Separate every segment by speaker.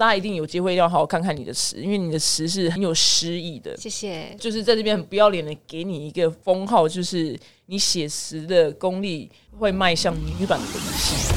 Speaker 1: 大家一定有机会要好好看看你的词，因为你的词是很有诗意的。
Speaker 2: 谢谢。
Speaker 1: 就是在这边很不要脸的给你一个封号，就是你写词的功力会迈向女版的文气。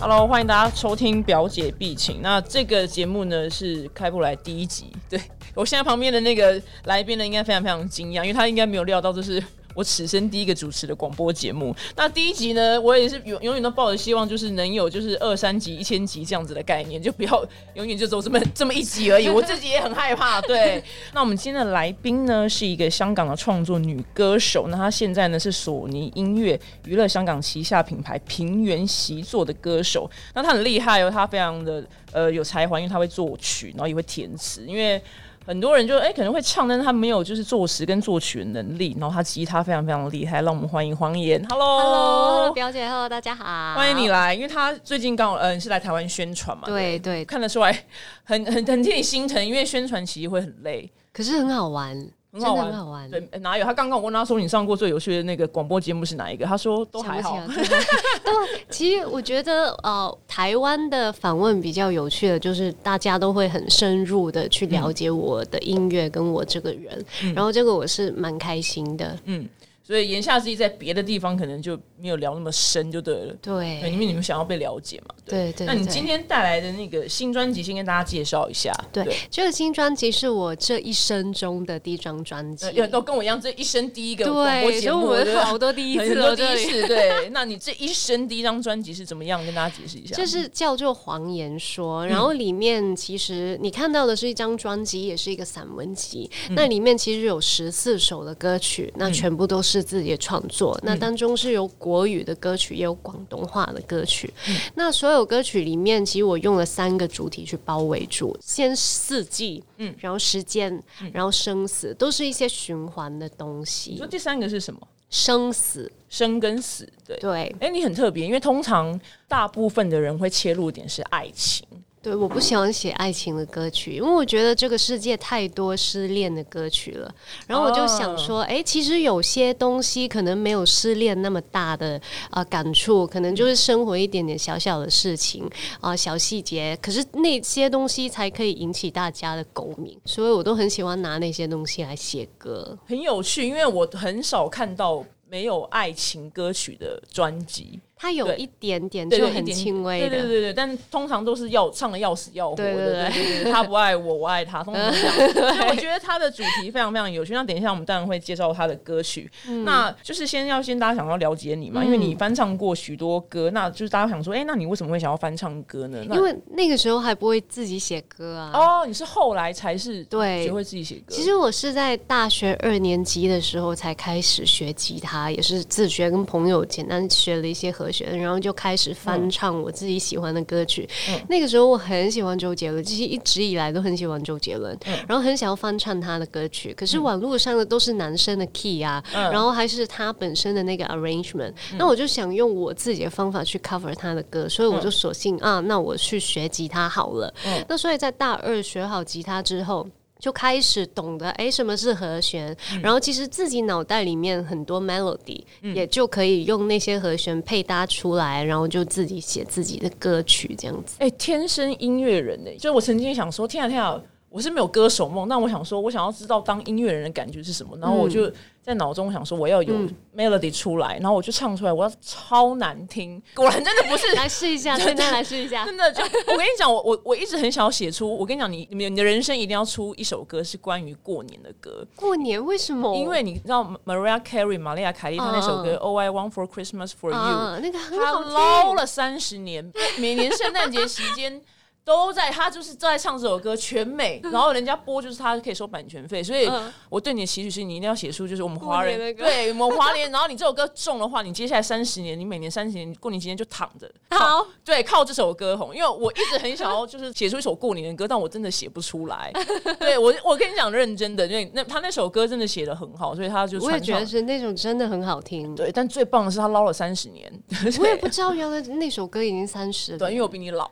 Speaker 1: Hello，欢迎大家收听表姐必请。那这个节目呢是开播来第一集，对我现在旁边的那个来宾呢，应该非常非常惊讶，因为他应该没有料到这是。我此生第一个主持的广播节目，那第一集呢，我也是永永远都抱着希望，就是能有就是二三集、一千集这样子的概念，就不要永远就走这么 这么一集而已。我自己也很害怕。对，那我们今天的来宾呢，是一个香港的创作女歌手，那她现在呢是索尼音乐娱乐香港旗下品牌平原习作的歌手。那她很厉害哦，她非常的呃有才华，因为她会作曲，然后也会填词，因为。很多人就哎可能会唱，但是他没有就是作词跟作曲的能力。然后他吉他非常非常厉害，让我们欢迎黄岩。
Speaker 2: Hello，Hello，表姐，Hello，大家好，
Speaker 1: 欢迎你来。因为他最近刚嗯是来台湾宣传嘛，
Speaker 2: 对对，
Speaker 1: 看得出来很很很替你心疼，因为宣传其实会很累，
Speaker 2: 可是很好玩。
Speaker 1: 很好玩，好玩。对，哪有？他刚刚我问他说：“你上过最有趣的那个广播节目是哪一个？”他说：“都还好。”
Speaker 2: 都其实我觉得，呃，台湾的访问比较有趣的，就是大家都会很深入的去了解我的音乐跟我这个人，然后这个我是蛮开心的。嗯。
Speaker 1: 所以言下之意，在别的地方可能就没有聊那么深，就对了。
Speaker 2: 对，
Speaker 1: 因为你们想要被了解嘛。
Speaker 2: 对对。
Speaker 1: 那你今天带来的那个新专辑，先跟大家介绍一下。
Speaker 2: 对，这个新专辑是我这一生中的第一张专辑。
Speaker 1: 都跟我一样，这一生第一个广播节
Speaker 2: 目，好多第一次，
Speaker 1: 第一次。对，那你这一生第一张专辑是怎么样？跟大家解释一下。
Speaker 2: 就是叫做《谎言说》，然后里面其实你看到的是一张专辑，也是一个散文集。那里面其实有十四首的歌曲，那全部都是自己的创作。那当中是有国语的歌曲，也有广东话的歌曲。那所有歌曲里面，其实我用了三个主题去包围住：先四季，嗯，然后时间，然后生死，都是一些循环的东西。
Speaker 1: 你说第三个是什么？
Speaker 2: 生死，
Speaker 1: 生跟死，对
Speaker 2: 对。
Speaker 1: 哎，你很特别，因为通常大部分的人会切入点是爱情。
Speaker 2: 对，我不喜欢写爱情的歌曲，因为我觉得这个世界太多失恋的歌曲了。然后我就想说，哎，其实有些东西可能没有失恋那么大的啊感触，可能就是生活一点点小小的事情啊小细节，可是那些东西才可以引起大家的共鸣，所以我都很喜欢拿那些东西来写歌，
Speaker 1: 很有趣，因为我很少看到没有爱情歌曲的专辑。
Speaker 2: 它有一点点就很轻微
Speaker 1: 的，对对对对，但通常都是要唱的要死要活的，对对对，他不爱我，我爱他，通常这样。所以我觉得他的主题非常非常有趣。那等一下我们当然会介绍他的歌曲，那就是先要先大家想要了解你嘛，因为你翻唱过许多歌，那就是大家想说，哎，那你为什么会想要翻唱歌呢？
Speaker 2: 因为那个时候还不会自己写歌啊。
Speaker 1: 哦，你是后来才是对学会自己写歌。
Speaker 2: 其实我是在大学二年级的时候才开始学吉他，也是自学，跟朋友简单学了一些和弦，然后就开。开始翻唱我自己喜欢的歌曲，那个时候我很喜欢周杰伦，其实一直以来都很喜欢周杰伦，然后很想要翻唱他的歌曲。可是网络上的都是男生的 key 啊，然后还是他本身的那个 arrangement，那我就想用我自己的方法去 cover 他的歌，所以我就索性啊，那我去学吉他好了。那所以在大二学好吉他之后。就开始懂得哎，什么是和弦，然后其实自己脑袋里面很多 melody，也就可以用那些和弦配搭出来，然后就自己写自己的歌曲这样子。
Speaker 1: 哎，天生音乐人呢，就我曾经想说，天啊天啊。我是没有歌手梦，那我想说，我想要知道当音乐人的感觉是什么，然后我就在脑中想说，我要有 melody 出来，然后我就唱出来，我要超难听，果然真的不是。
Speaker 2: 来试一下，真的来试一下，
Speaker 1: 真的就我跟你讲，我我我一直很想要写出，我跟你讲，你你的人生一定要出一首歌是关于过年的歌。
Speaker 2: 过年为什么？
Speaker 1: 因为你知道 Mariah Carey 玛丽亚凯莉她那首歌 All I Want for Christmas for You，
Speaker 2: 那个很好
Speaker 1: 听，捞了三十年，每年圣诞节期间。都在他就是在唱这首歌全美，然后人家播就是他可以收版权费，所以我对你的期许是你一定要写出就是我们华人对我们华联，然后你这首歌中的话，你接下来三十年，你每年三十年过年期间就躺着
Speaker 2: 好，
Speaker 1: 对，靠这首歌红，因为我一直很想要就是写出一首过年的歌，但我真的写不出来。对我我跟你讲认真的，因为那他那首歌真的写的很好，所以他就
Speaker 2: 我也觉得是那种真的很好听。
Speaker 1: 对，但最棒的是他捞了三十年，
Speaker 2: 我也不知道原来那首歌已经三十了，
Speaker 1: 对，因为我比你老。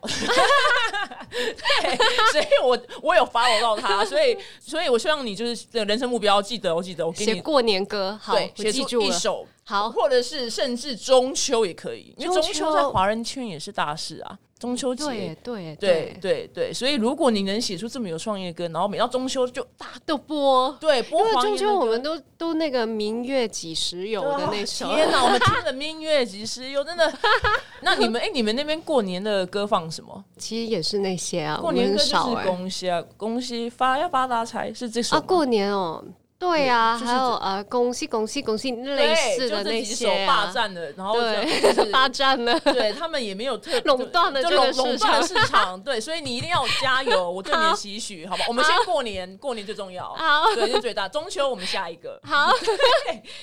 Speaker 1: 对，所以我我有 follow 到他，所以所以我希望你就是人生目标，记得我记得我给你
Speaker 2: 写过年歌，好，
Speaker 1: 写出一首。
Speaker 2: 好，
Speaker 1: 或者是甚至中秋也可以，因为中秋在华人圈也是大事啊。中秋节，
Speaker 2: 对对
Speaker 1: 对对。对，所以如果你能写出这么有创意的歌，然后每到中秋就大
Speaker 2: 都播，
Speaker 1: 对播
Speaker 2: 因为中秋我们都都那个明月几时有的那首，
Speaker 1: 天哪，我们听了明月几时有，真的。那你们哎、你们那边过年的歌放什么？
Speaker 2: 其实也是那些啊，
Speaker 1: 过年歌就是恭喜啊，恭喜发要发大财，是这首
Speaker 2: 啊，过年哦，对啊，
Speaker 1: 就是
Speaker 2: 还有呃，恭喜恭喜恭喜类
Speaker 1: 对
Speaker 2: 似的那
Speaker 1: 就这几首
Speaker 2: 些
Speaker 1: 霸
Speaker 2: 啊，
Speaker 1: 占的，然后就
Speaker 2: 对，
Speaker 1: 是
Speaker 2: 霸占了。
Speaker 1: 对他们也没有特
Speaker 2: 垄断了
Speaker 1: 就
Speaker 2: 这个
Speaker 1: 垄垄
Speaker 2: 市
Speaker 1: 断市场，对，所以你一定要加油，我对你期许，好吧？我们先过年，过年最重要，
Speaker 2: 好
Speaker 1: 对，是最大。中秋我们下一个，
Speaker 2: 好，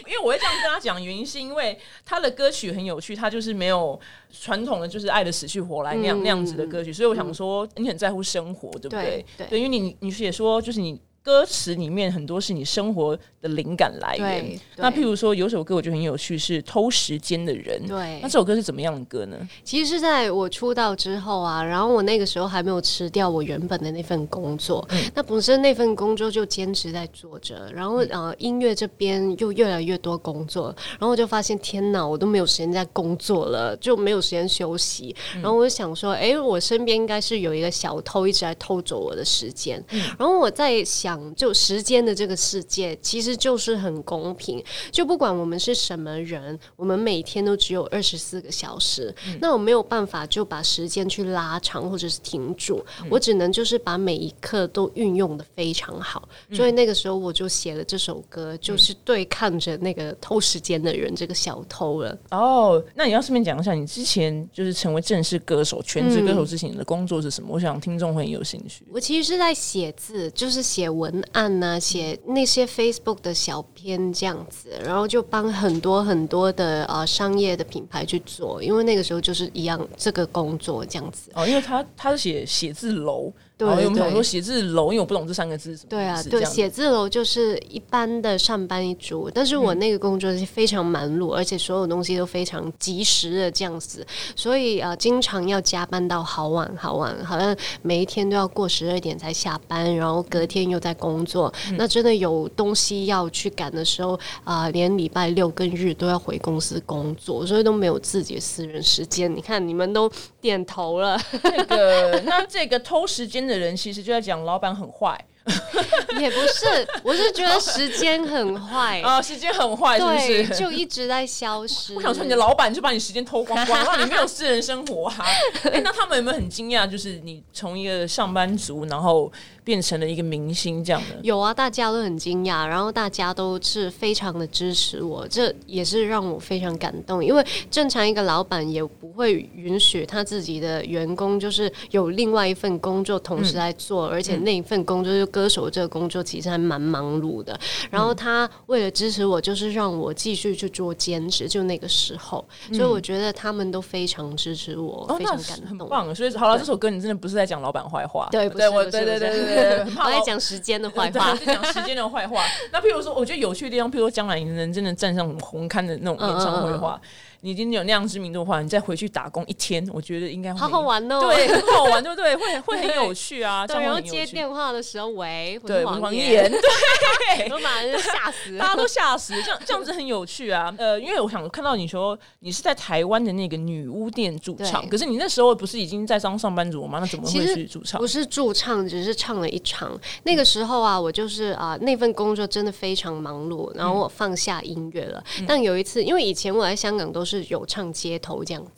Speaker 1: 因为我会这样跟他讲，原因是因为他的歌曲很有趣，他就是没有传统的就是爱的死去活来那样、
Speaker 2: 嗯
Speaker 1: 那样子的歌曲，所以我想说你很在乎生活，对不对？
Speaker 2: 对对
Speaker 1: 因为你你也说就是你。歌词里面很多是你生活的灵感来源。那譬如说，有首歌我觉得很有趣，是《偷时间的人》。
Speaker 2: 对。
Speaker 1: 那这首歌是怎么样的歌呢？
Speaker 2: 其实是在我出道之后啊，然后我那个时候还没有辞掉我原本的那份工作，
Speaker 1: 嗯。
Speaker 2: 那本身那份工作就坚持在做着，然后呃音乐这边又越来越多工作，然后我就发现天哪，我都没有时间在工作了，就没有时间休息，
Speaker 1: 嗯。
Speaker 2: 然后我就想说，哎，我身边应该是有一个小偷一直在偷走我的时间，
Speaker 1: 嗯。
Speaker 2: 然后我在想，就时间的这个世界其实就是很公平，就不管我们是什么人，我们每天都只有二十四个小时，那我没有办法就把时间去拉长或者是停住，我只能就是把每一刻都运用的非常好。所以那个时候我就写了这首歌，就是对抗着那个偷时间的人，这个小偷了。
Speaker 1: 哦，那你要顺便讲一下，你之前就是成为正式歌手、全职歌手之前你的工作是什么？我想听众会很有兴趣。
Speaker 2: 我其实是在写字，就是写文文案呐、写那些 Facebook 的小篇这样子，然后就帮很多很多的呃商业的品牌去做，因为那个时候就是一样这个工作这样子。
Speaker 1: 哦，因为他他是写写字楼，
Speaker 2: 对
Speaker 1: 然后我们想说写字楼，因为我不懂这三个字是什么
Speaker 2: 对啊，对，写字楼就是一般的上班一族，但是我那个工作是非常忙碌，而且所有东西都非常及时的这样子，所以呃，经常要加班到好晚好晚，好像每一天都要过十二点才下班，然后隔天又在工作。那真的有东西要去赶的时候，啊、连礼拜六跟日都要回公司工作，所以都没有自己的私人时间。你看，你们都点头了。
Speaker 1: 这个那这个偷时间的人，其实就在讲老板很坏
Speaker 2: 也不是，我是觉得时间很坏。
Speaker 1: 啊，时间很坏，是，不是？
Speaker 2: 就一直在消失。
Speaker 1: 我想说，你的老板就把你时间偷光光，让你没有私人生活啊！哎、那他们有没有很惊讶？就是你从一个上班族，然后变成了一个明星这样的？
Speaker 2: 有啊，大家都很惊讶，然后大家都是非常的支持我，这也是让我非常感动。因为正常一个老板也不会允许他自己的员工就是有另外一份工作同时在做，而且那一份工作就歌手这个工作其实还蛮忙碌的。然后他为了支持我，就是让我继续去做兼职，就那个时候，所以我觉得他们都非常支持我，
Speaker 1: 哦，
Speaker 2: 非常感动。
Speaker 1: 很棒。所以好了，这首歌你真的不是在讲老板坏话，
Speaker 2: 对，不
Speaker 1: 对，
Speaker 2: 是，
Speaker 1: 我对对对对对，很
Speaker 2: 我
Speaker 1: 怕老
Speaker 2: 在讲时间的坏话。
Speaker 1: 讲时间的坏话。那譬如说，我觉得有趣的地方，譬如说将来你能真的站上红刊的那种演唱会的话，你已经有那样知名度的话，你再回去打工一天，我觉得应该会
Speaker 2: 好好玩哦。
Speaker 1: 对，很好玩，对不对？会 会很有趣啊，
Speaker 2: 对，然后。接电话的时候，喂，
Speaker 1: 对，
Speaker 2: 黄
Speaker 1: 黄
Speaker 2: 妍，
Speaker 1: 妍，对，
Speaker 2: 我马上就吓死
Speaker 1: 大家
Speaker 2: 了。
Speaker 1: 都吓死，这样这样子很有趣啊。呃，因为我想看到你说你是在台湾的那个女巫店驻唱，
Speaker 2: 对
Speaker 1: 可是你那时候不是已经在当上班族吗？那怎么会去驻唱
Speaker 2: 不？是驻唱，只是唱了一场。那个时候啊，我就是啊、那份工作真的非常忙碌，然后我放下音乐了。但有一次，因为以前我在香港都是有唱街头这样子。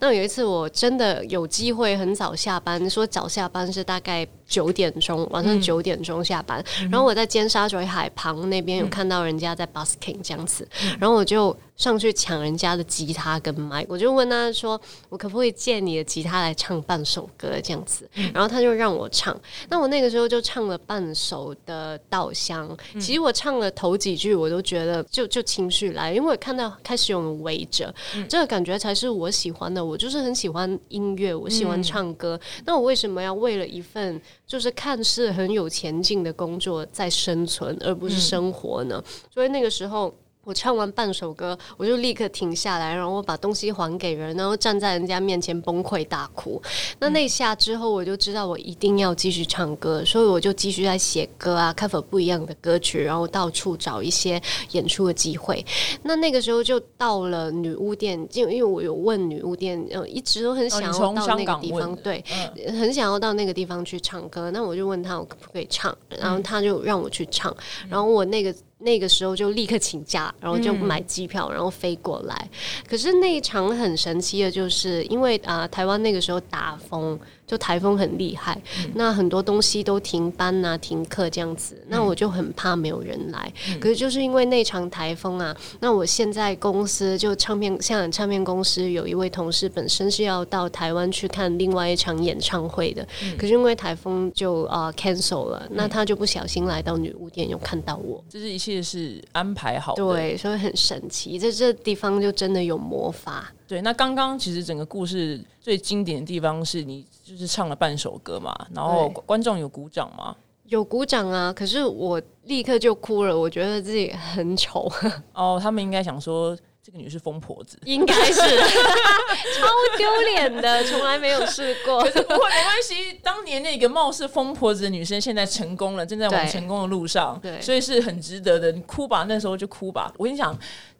Speaker 2: 那有一次，我真的有机会很早下班，说早下班是大概九点钟，晚上九点钟下班。然后我在尖沙咀海旁那边有看到人家在 busking 这样子，然后我就上去抢人家的吉他跟麦，我就问他说：“我可不可以借你的吉他来唱半首歌这样子？”然后他就让我唱。那我那个时候就唱了半首的《稻香》，其实我唱了头几句，我都觉得就就情绪来，因为我看到开始有人围着，这个感觉才是我喜欢的。我就是很喜欢音乐，我喜欢唱歌。那我为什么要为了一份就是看似很有前进的工作在生存，而不是生活呢？所以那个时候。我唱完半首歌，我就立刻停下来，然后我把东西还给人，然后站在人家面前崩溃大哭。那那下之后，我就知道我一定要继续唱歌，所以我就继续在写歌啊，cover 不一样的歌曲，然后到处找一些演出的机会。那那个时候就到了女巫店，就因为我有问女巫店，呃，一直都很想要到那个地方，对，很想要到那个地方去唱歌。那我就问他我可不可以唱，然后他就让我去唱，然后我那个。那个时候就立刻请假，然后就买机票，然后飞过来。可是那一场很神奇的，就是因为啊，台湾那个时候大风。就台风很厉害，那很多东西都停班啊、停课这样子，那我就很怕没有人来。可是就是因为那场台风啊，那我现在公司就唱片香港唱片公司有一位同事本身是要到台湾去看另外一场演唱会的，可是因为台风就啊 cancel 了，那他就不小心来到女巫店，有看到我。
Speaker 1: 这是一切是安排好
Speaker 2: 的，对，所以很神奇，在这地方就真的有魔法。
Speaker 1: 对，那刚刚其实整个故事最经典的地方是你就是唱了半首歌嘛，然后观众有鼓掌吗？
Speaker 2: 有鼓掌啊，可是我立刻就哭了，我觉得自己很丑。
Speaker 1: 哦，他们应该想说这个女是疯婆子，
Speaker 2: 应该是 超丢脸的，从来没有试过。
Speaker 1: 可是不过没关系，当年那个貌似疯婆子的女生现在成功了，正在往成功的路上，对，所以是很值得的。你哭吧，那时候就哭吧。我跟你讲。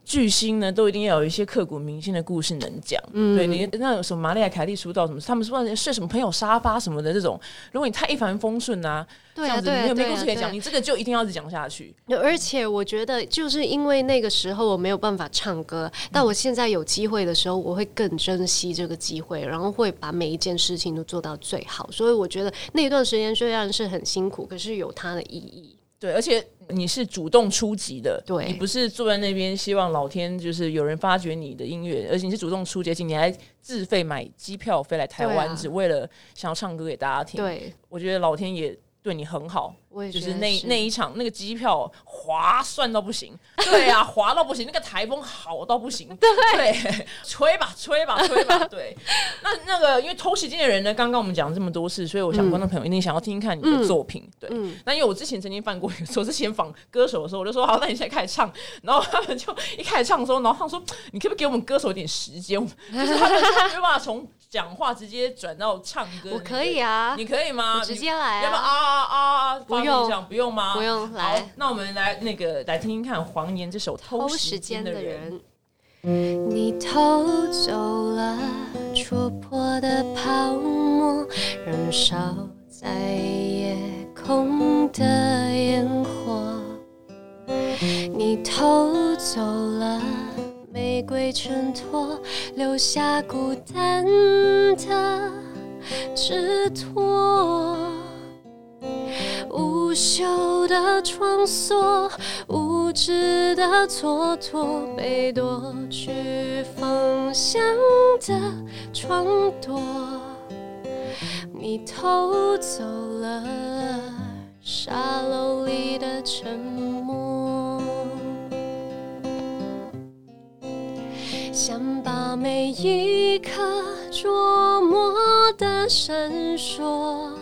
Speaker 1: 巨星呢，都一定要有一些刻骨铭心的故事能讲。嗯对你那有什么玛丽亚凯莉出道什么，他们说睡什么朋友沙发什么的这种，如果你太一帆风顺啊，这样子没有没故事可以讲，你这个就一定要一直讲下去。
Speaker 2: 而且我觉得，就是因为那个时候我没有办法唱歌，但我现在有机会的时候，我会更珍惜这个机会，然后会把每一件事情都做到最好。所以我觉得那一段时间虽然是很辛苦，可是有它的意义。
Speaker 1: 对，而且你是主动出击的，
Speaker 2: 对
Speaker 1: 你不是坐在那边希望老天就是有人发掘你的音乐，而且你是主动出击，而且你还自费买机票飞来台湾，只为了想要唱歌给大家听。
Speaker 2: 对，
Speaker 1: 我觉得老天也对你很好。
Speaker 2: 就是
Speaker 1: 那那一场那个机票划算到不行，对啊，划到不行，那个台风好到不行，
Speaker 2: 对，对
Speaker 1: 吹吧吹吧吹吧，对。那那个因为偷时间的人呢，刚刚我们讲了这么多次，所以我想观众朋友一定想要听听看你的作品，对。那因为我之前曾经犯过我之前访歌手的时候，我就说好，那你现在开始唱，然后他们就一开始唱的时候，然后他们说你可不可以给我们歌手一点时间，就是他们没有办法从讲话直接转到唱歌，
Speaker 2: 我可以啊，
Speaker 1: 你可以吗？
Speaker 2: 直接来，
Speaker 1: 要不要啊啊啊？
Speaker 2: 不用，
Speaker 1: 不用吗？
Speaker 2: 不用。来，
Speaker 1: 那我们来那个来听听看黄岩这首《偷时间的人》。
Speaker 2: 你偷走了戳破的泡沫，燃烧在夜空的烟火。你偷走了玫瑰衬托，留下孤单的纸托。无休的创作，无知的蹉跎，被夺去方向的滂沱，你偷走了沙漏里的沉默，想把每一刻琢磨的闪烁。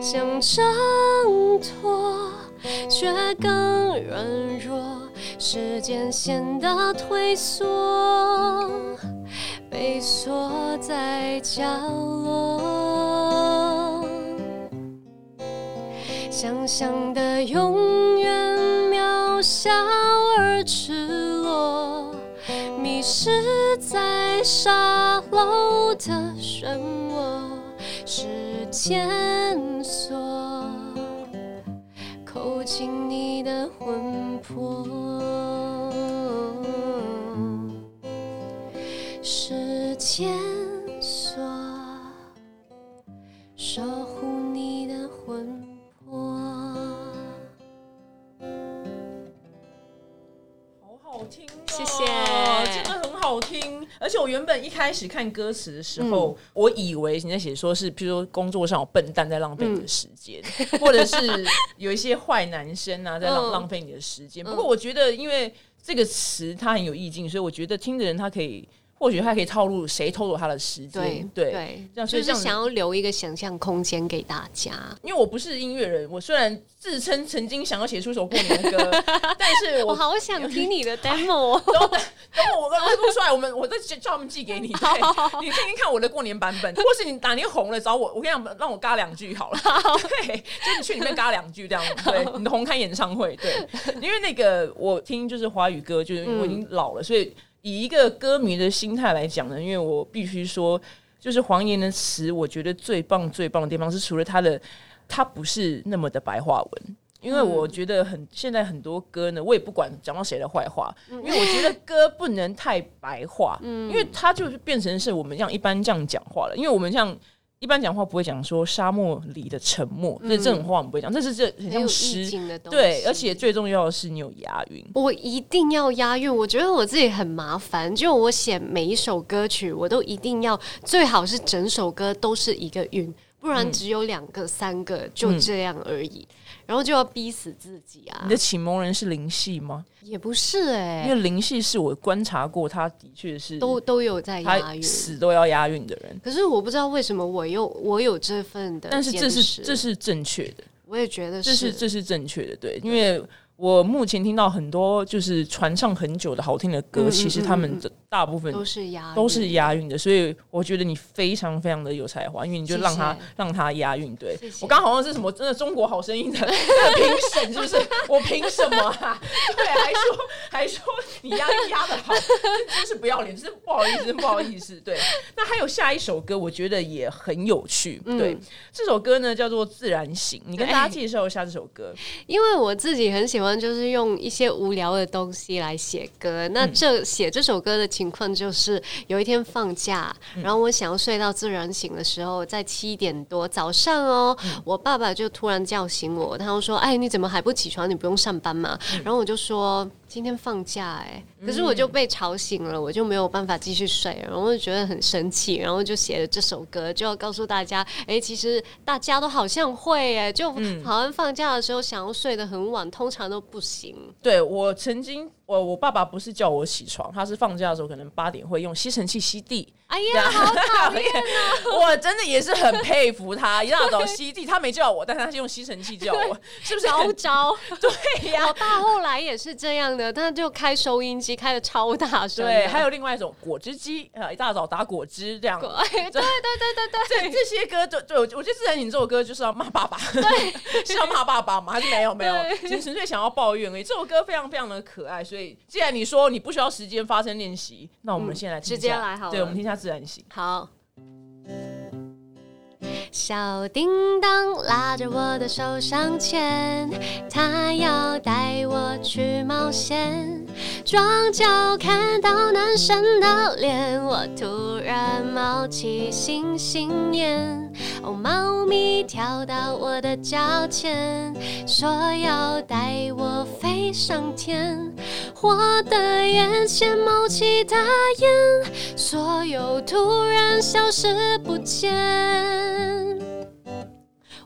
Speaker 2: 想挣脱，却更软弱。时间显得退缩，被锁在角落。想象的永远渺小而赤裸，迷失在沙漏的漩。线索，扣紧你的魂魄。
Speaker 1: 而且我原本一开始看歌词的时候，我以为你在写说是，譬如说工作上有笨蛋在浪费你的时间，或者是有一些坏男生啊 在浪浪费你的时间。不过我觉得，因为这个词它很有意境，所以我觉得听的人他可以或许他可以套路谁偷走他的时间，对
Speaker 2: 对，
Speaker 1: 这样
Speaker 2: 就是想要留一个想象空间给大家。
Speaker 1: 因为我不是音乐人，我虽然自称曾经想要写出一首过年的歌，但是
Speaker 2: 我好想听你的 demo。
Speaker 1: 等等，等我我录出来，我们我再叫他们寄给你，对，你听听看我的过年版本，或是你哪年红了找我，我跟你讲，让我嘎两句好了，对，就你去里面嘎两句这样，对，你的红开演唱会，对，因为那个我听就是华语歌，就是我已经老了，所以。以一个歌迷的心态来讲呢，因为我必须说，就是黄岩的词，我觉得最棒最棒的地方是，除了他的，他不是那么的白话文。因为我觉得很现在很多歌呢，我也不管讲到谁的坏话，因为我觉得歌不能太白话，因为它就是变成是我们这样一般这样讲话了，因为我们像。一般讲话不会讲说沙漠里的沉默，这这种话我们不会讲。这是这很像诗，对，而且最重要的是你有押韵。
Speaker 2: 我一定要押韵，我觉得我自己很麻烦。就我写每一首歌曲，我都一定要最好是整首歌都是一个韵，不然只有两个、三个就这样而已。然后就要逼死自己啊！
Speaker 1: 你的启蒙人是林系吗？
Speaker 2: 也不是哎，
Speaker 1: 因为林系是我观察过，他的确是
Speaker 2: 都都有在押韵，
Speaker 1: 死都要押韵的人。
Speaker 2: 可是我不知道为什么我又我有这份的，
Speaker 1: 但是这是这是正确的，
Speaker 2: 我也觉得
Speaker 1: 这是这是正确的，对，因为。我目前听到很多就是传唱很久的好听的歌，其实他们的大部分
Speaker 2: 都是押
Speaker 1: 都是押韵的，所以我觉得你非常非常的有才华，因为你就让他让他押韵。对我刚好像是什么真的中国好声音的评审，是不是？我凭什么啊？对，还说还说你押韵押的好，真是不要脸，真是不好意思，不好意思。对，那还有下一首歌，我觉得也很有趣。对，这首歌呢叫做《自然醒》，你跟大家介绍一下这首歌，
Speaker 2: 因为我自己很喜欢。就是用一些无聊的东西来写歌。那这写这首歌的情况就是，有一天放假，然后我想要睡到自然醒的时候，在七点多早上哦，我爸爸就突然叫醒我，他说：“哎，你怎么还不起床？你不用上班吗？”然后我就说。今天放假哎，可是我就被吵醒了，我就没有办法继续睡，然后我就觉得很生气，然后就写了这首歌，就要告诉大家，哎，其实大家都好像会哎，就好像放假的时候想要睡得很晚，通常都不行。
Speaker 1: 对我曾经。我我爸爸不是叫我起床，他是放假的时候可能八点会用吸尘器吸地。
Speaker 2: 哎呀，好讨 厌啊！
Speaker 1: 我真的也是很佩服他，一大早吸地，他没叫我，但是他是用吸尘器叫我，是不是
Speaker 2: 高招？
Speaker 1: 对呀，
Speaker 2: 我爸后来也是这样的，他就开收音机开的超大声。
Speaker 1: 对，还有另外一种果汁机，啊，一大早打果汁这样。对
Speaker 2: 对对对
Speaker 1: 对，这这些歌，对对，我觉得自然醒这首歌就是要骂爸爸，对，是要骂爸爸吗？还是没有没有，只是纯粹想要抱怨而已。这首歌非常非常的可爱。所以，既然你说你不需要时间发声练习，那我们先来
Speaker 2: 直接来好，
Speaker 1: 对，我们听一下自然醒。
Speaker 2: 好。小叮当拉着我的手上前，他要带我去冒险。庄脚看到男生的脸，我突然冒起星星眼。哦，猫咪跳到我的脚前，说要带我飞上天。我的眼前冒起大烟，所有突然消失不见。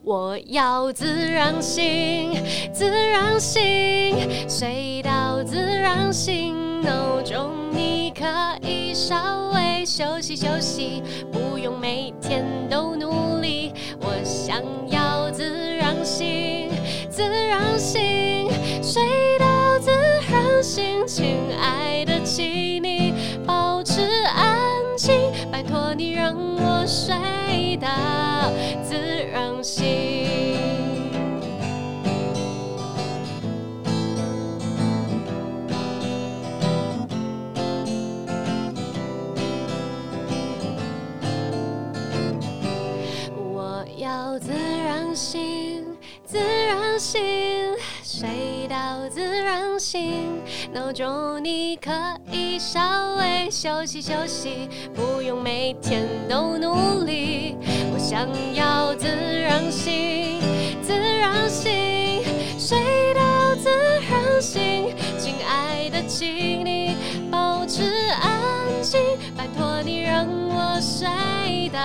Speaker 2: 我要自然醒，自然醒，睡到自然醒。闹钟你可以稍微休息休息，不用每天都努力。我想要自然醒，自然醒，睡到自然醒。亲爱的，请你保持安静，拜托你让我睡到自然醒。我要自然醒，自然醒，睡到自然醒。闹钟你可以稍微休息休息，不用每天都努力。我想要自然醒，自然醒，睡到自然醒。亲爱的，请你保持安静，拜托你让我睡到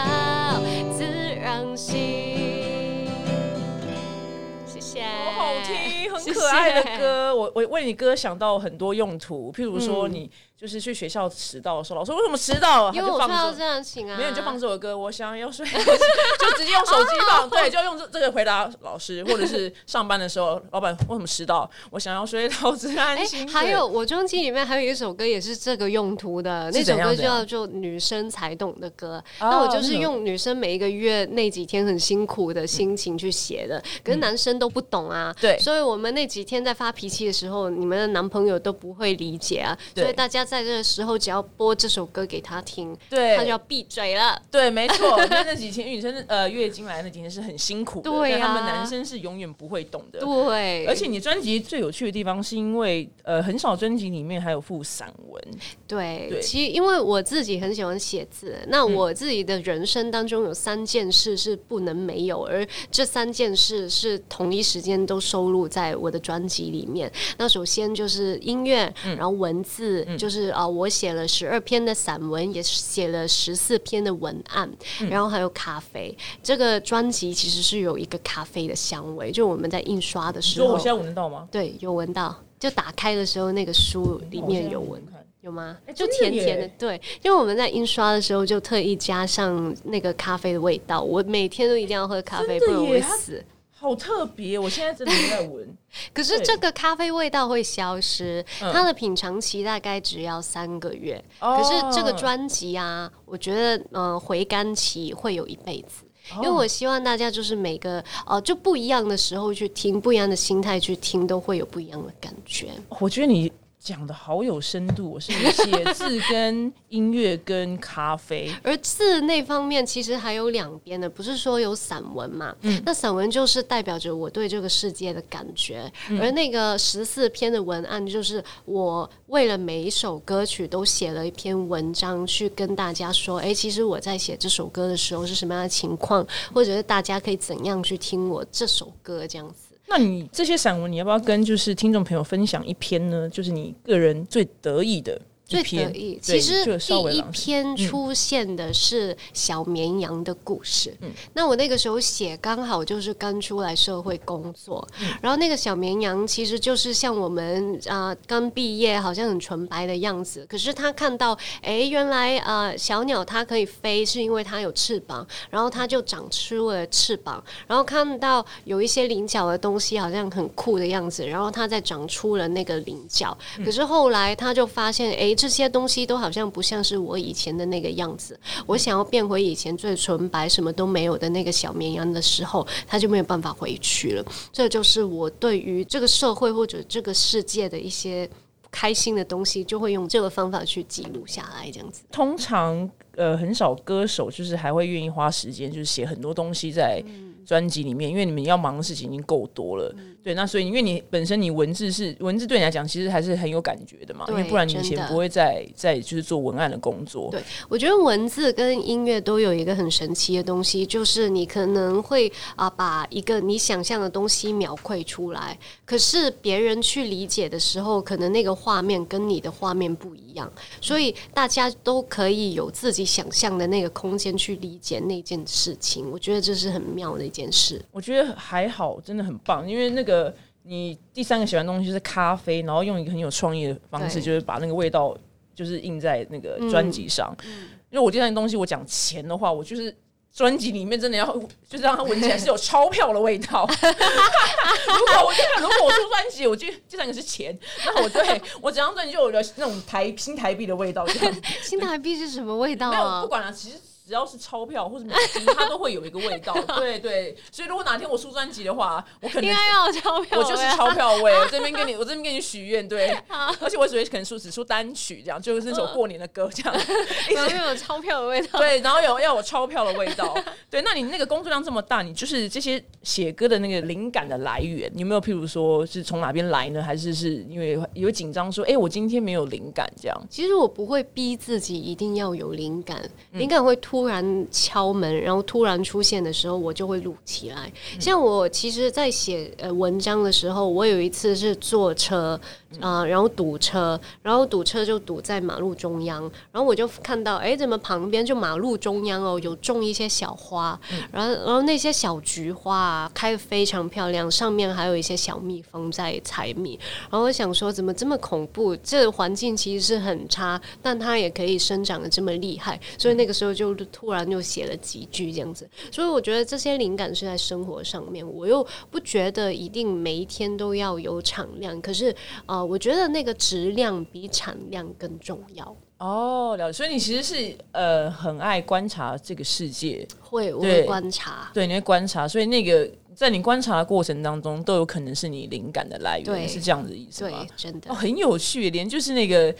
Speaker 1: 听，很可爱的歌，我我为你歌想到很多用途，譬如说你。就是去学校迟到的时候，老师为什么迟到？
Speaker 2: 因为我要这样请啊，
Speaker 1: 没有就放这首歌。我想要睡，就直接用手机放，对，就用这这个回答老师，或者是上班的时候，老板为什么迟到？我想要睡到自然醒。
Speaker 2: 还有我专辑里面还有一首歌也是这个用途的，那首歌叫做《女生才懂的歌》。那我就是用女生每一个月那几天很辛苦的心情去写的，可是男生都不懂啊。
Speaker 1: 对，
Speaker 2: 所以我们那几天在发脾气的时候，你们的男朋友都不会理解啊。所以大家。在这个时候，只要播这首歌给他听，
Speaker 1: 对，
Speaker 2: 他就要闭嘴了。
Speaker 1: 对，没错。那那几天女生呃月经来那几天是很辛苦的，
Speaker 2: 对
Speaker 1: 他们男生是永远不会懂的。
Speaker 2: 对，
Speaker 1: 而且你专辑最有趣的地方，是因为呃很少专辑里面还有附散文。
Speaker 2: 对，其实因为我自己很喜欢写字，那我自己的人生当中有三件事是不能没有，而这三件事是同一时间都收录在我的专辑里面。那首先就是音乐，然后文字就是。是啊，我写了十二篇的散文，也写了十四篇的文案，然后还有咖啡。这个专辑其实是有一个咖啡的香味，就我们在印刷的时候，
Speaker 1: 我现在闻得到吗？
Speaker 2: 对，有闻到。就打开的时候，那个书里面有闻，有吗？就甜甜的。对，因为我们在印刷的时候就特意加上那个咖啡的味道。我每天都一定要喝咖啡，不然我会死。
Speaker 1: 好特别，我现在真的在闻。
Speaker 2: 可是这个咖啡味道会消失，它的品尝期大概只要三个月。可是这个专辑啊，我觉得嗯回甘期会有一辈子，因为我希望大家就是每个呃就不一样的时候去听，不一样的心态去听，都会有不一样的感觉。
Speaker 1: 我觉得你。讲的好有深度，我是写字跟音乐跟咖啡，
Speaker 2: 而字那方面其实还有两边的，不是说有散文嘛？嗯，那散文就是代表着我对这个世界的感觉，而那个十四篇的文案就是我为了每一首歌曲都写了一篇文章，去跟大家说，哎，其实我在写这首歌的时候是什么样的情况，或者是大家可以怎样去听我这首歌这样子。
Speaker 1: 那你这些散文，你要不要跟就是听众朋友分享一篇呢？就是你个人最得意的。
Speaker 2: 最得意，其实第一篇出现的是小绵羊的故事。嗯，那我那个时候写刚好就是刚出来社会工作，然后那个小绵羊其实就是像我们啊刚毕业，好像很纯白的样子。可是他看到，哎，原来啊小鸟它可以飞，是因为它有翅膀，然后它就长出了翅膀。然后看到有一些菱角的东西，好像很酷的样子，然后它再长出了那个菱角。可是后来他就发现，哎。这些东西都好像不像是我以前的那个样子。我想要变回以前最纯白、什么都没有的那个小绵羊的时候，他就没有办法回去了。这就是我对于这个社会或者这个世界的一些开心的东西，就会用这个方法去记录下来。这样子，
Speaker 1: 通常呃，很少歌手就是还会愿意花时间，就是写很多东西在。专辑里面，因为你们要忙的事情已经够多了，对，那所以因为你本身你文字是文字对你来讲，其实还是很有感觉的嘛，因为不然你以前不会再再就是做文案的工作。
Speaker 2: 对，我觉得文字跟音乐都有一个很神奇的东西，就是你可能会啊把一个你想象的东西描绘出来，可是别人去理解的时候，可能那个画面跟你的画面不一样，所以大家都可以有自己想象的那个空间去理解那件事情。我觉得这是很妙的。件事，
Speaker 1: 我觉得还好，真的很棒。因为那个你第三个喜欢东西是咖啡，然后用一个很有创意的方式，就是把那个味道就是印在那个专辑上。嗯因为我第三个东西，我讲钱的话，我就是专辑里面真的要 就是让它闻起来是有钞票的味道。如果我如果我出专辑，我就第三个是钱，那我对我整张专辑就有了那种台新台币的味道。
Speaker 2: 新台币是什么味道啊？
Speaker 1: 不管了，其实。只要是钞票或者美金，它都会有一个味道。对对，所以如果哪天我出专辑的话，我肯定
Speaker 2: 要钞票，
Speaker 1: 我就是钞票味。我这边跟你，我这边跟你许愿，对。而且我只会可能出只出单曲，这样就是那首过年的歌，这样。
Speaker 2: 然后有钞票的味道。
Speaker 1: 对，然后有要有钞票的味道。对，那你那个工作量这么大，你就是这些写歌的那个灵感的来源，有没有？譬如说是从哪边来呢？还是是因为有紧张说，哎，我今天没有灵感这样？
Speaker 2: 其实我不会逼自己一定要有灵感，灵感会突。突然敲门，然后突然出现的时候，我就会录起来。像我其实，在写呃文章的时候，我有一次是坐车啊，然后堵车，然后堵车就堵在马路中央，然后我就看到，哎，怎么旁边就马路中央哦，有种一些小花，然后然后那些小菊花啊，开的非常漂亮，上面还有一些小蜜蜂在采蜜。然后我想说，怎么这么恐怖？这环境其实是很差，但它也可以生长的这么厉害，所以那个时候就突然就写了几句这样子。所以我觉得这些灵感是在生活上面，我又不觉得一定每一天都要有产量，可是啊，我觉得那个质量比产量更重要。
Speaker 1: 哦，了解。所以你其实是呃很爱观察这个世界，
Speaker 2: 会我会观察，
Speaker 1: 对，你会观察，所以那个。在你观察的过程当中，都有可能是你灵感的来源，是这样的意思
Speaker 2: 吗？对，真的
Speaker 1: 哦，很有趣，连就是那个。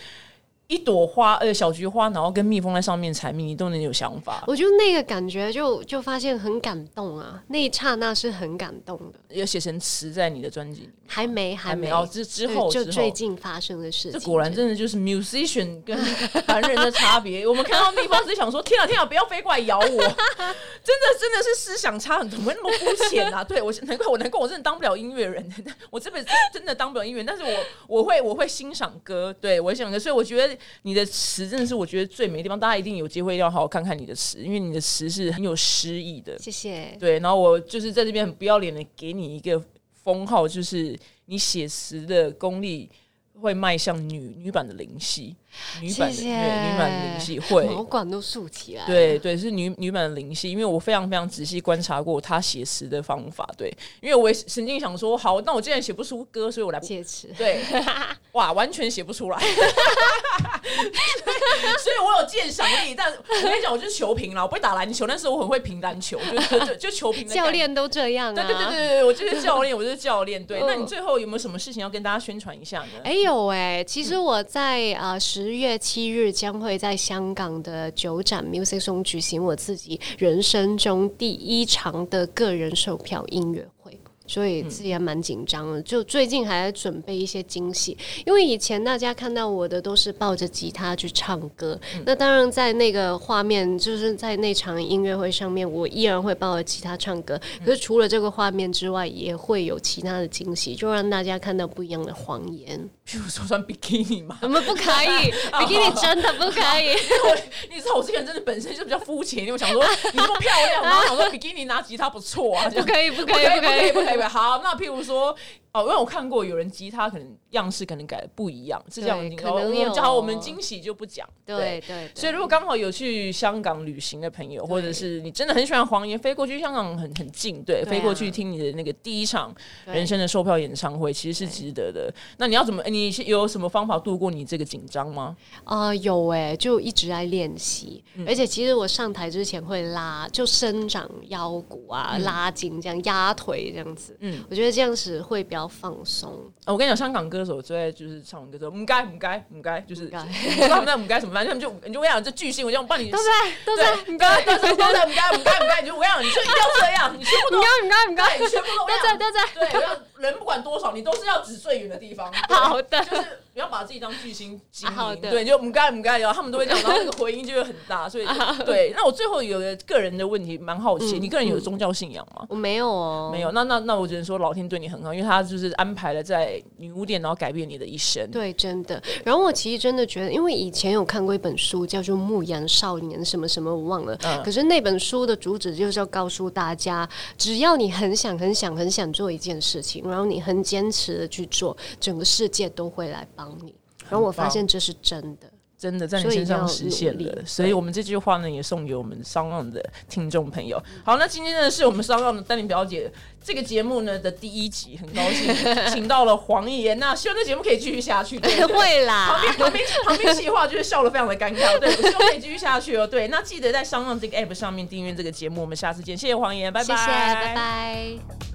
Speaker 1: 一朵花，呃，小菊花，然后跟蜜蜂在上面采蜜，你都能有想法。
Speaker 2: 我觉得那个感觉就就发现很感动啊，那一刹那是很感动的。
Speaker 1: 有写成词在你的专辑里？
Speaker 2: 还没，还没
Speaker 1: 哦。之之后，
Speaker 2: 就最近发生的事情。
Speaker 1: 这果然真的就是 musician 跟 凡人的差别。我们看到蜜蜂，只想说：天啊，天啊，不要飞过来咬我！真的，真的是思想差很多，怎么那么肤浅啊？对我难怪我难怪我真的当不了音乐人，我这辈子真的当不了音乐。但是我我会我会欣赏歌，对我想歌，所以我觉得。你的词真的是我觉得最美的地方，大家一定有机会要好好看看你的词，因为你的词是很有诗意的。
Speaker 2: 谢谢。
Speaker 1: 对，然后我就是在这边很不要脸的给你一个封号，就是你写词的功力会迈向女女版的灵犀。女版的对女版的灵犀会。
Speaker 2: 毛管都竖起来，
Speaker 1: 对对是女女版的灵犀，因为我非常非常仔细观察过她写词的方法，对，因为我也曾经想说，好，那我既然写不出歌，所以我来
Speaker 2: 写词，
Speaker 1: 对，哇，完全写不出来，所以我有鉴赏力，但我跟你讲，我就是球评啦，我不会打篮球，但是我很会评篮球，就就就球评
Speaker 2: 教练都这样，
Speaker 1: 对对对对对，我就是教练，我就是教练，对，那你最后有没有什么事情要跟大家宣传一下呢？
Speaker 2: 哎有哎，其实我在啊十。十月七日将会在香港的九展 Music 中举行我自己人生中第一场的个人售票音乐会。所以自己还蛮紧张的，就最近还在准备一些惊喜。因为以前大家看到我的都是抱着吉他去唱歌，那当然在那个画面，就是在那场音乐会上面，我依然会抱着吉他唱歌。可是除了这个画面之外，也会有其他的惊喜，就让大家看到不一样的谎言。
Speaker 1: 譬如说穿比基尼嘛？
Speaker 2: 我们不可以，比基尼真的不可以。
Speaker 1: 你知道我这个人真的本身就比较肤浅，因为我想说你这么漂亮，然后想说比基尼拿吉他不错啊，
Speaker 2: 不可以，不可以，
Speaker 1: 不可以，不可以。好，那譬如说。哦，因为我看过有人吉他可能样式可能改的不一样，是这样。
Speaker 2: 可能有。
Speaker 1: 好，我们惊喜就不讲。
Speaker 2: 对对。
Speaker 1: 所以如果刚好有去香港旅行的朋友，或者是你真的很喜欢黄岩，飞过去香港很很近，对，飞过去听你的那个第一场人生的售票演唱会，其实是值得的。那你要怎么？你有什么方法度过你这个紧张吗？
Speaker 2: 啊，有哎，就一直在练习，而且其实我上台之前会拉，就伸长腰骨啊，拉筋这样，压腿这样子。嗯，我觉得这样子会比较。放松。
Speaker 1: 我跟你讲，香港歌手最爱就是唱完歌之后，唔该唔该唔该，就是 他们在唔该什么，反正他们就你就我讲这巨星，我就帮你
Speaker 2: 都在都在
Speaker 1: 唔该都在都在唔该唔该唔该，你就我讲你就一定要这样，你全部都唔
Speaker 2: 该唔该唔该，
Speaker 1: 你全部都
Speaker 2: 都在都在，
Speaker 1: 对，人不管多少，你都是要指最远的地方。
Speaker 2: 好的，
Speaker 1: 就是不要把自己当巨星经营，对，就唔该唔该，然后他们都会讲，然后那个回音就会很大，所以对。那我最后有个个人的问题，蛮好奇，你个人有宗教信仰吗？
Speaker 2: 我没有哦，
Speaker 1: 没有。那那那我只能说老天对你很好，因为他就是安排了在女巫店，然后改变你的一生。
Speaker 2: 对，真的。然后我其实真的觉得，因为以前有看过一本书，叫做《牧羊少年》什么什么，我忘了。可是那本书的主旨就是要告诉大家，只要你很想、很想、很想做一件事情，然后你很坚持的去做，整个世界都会来帮你。然后我发现这是真的。
Speaker 1: 真的在你身上实现了，所以我们这句话呢也送给我们商浪的听众朋友。好，那今天呢是我们商浪的丹玲表姐这个节目呢的第一集，很高兴 请到了黄妍。那希望这节目可以继续下去。
Speaker 2: 会啦，
Speaker 1: 旁边旁边旁边细话就是笑的非常的尴尬。对，我希望可以继续下去哦。对，那记得在商浪这个 app 上面订阅这个节目。我们下次见，谢谢黄妍，拜拜，
Speaker 2: 拜拜。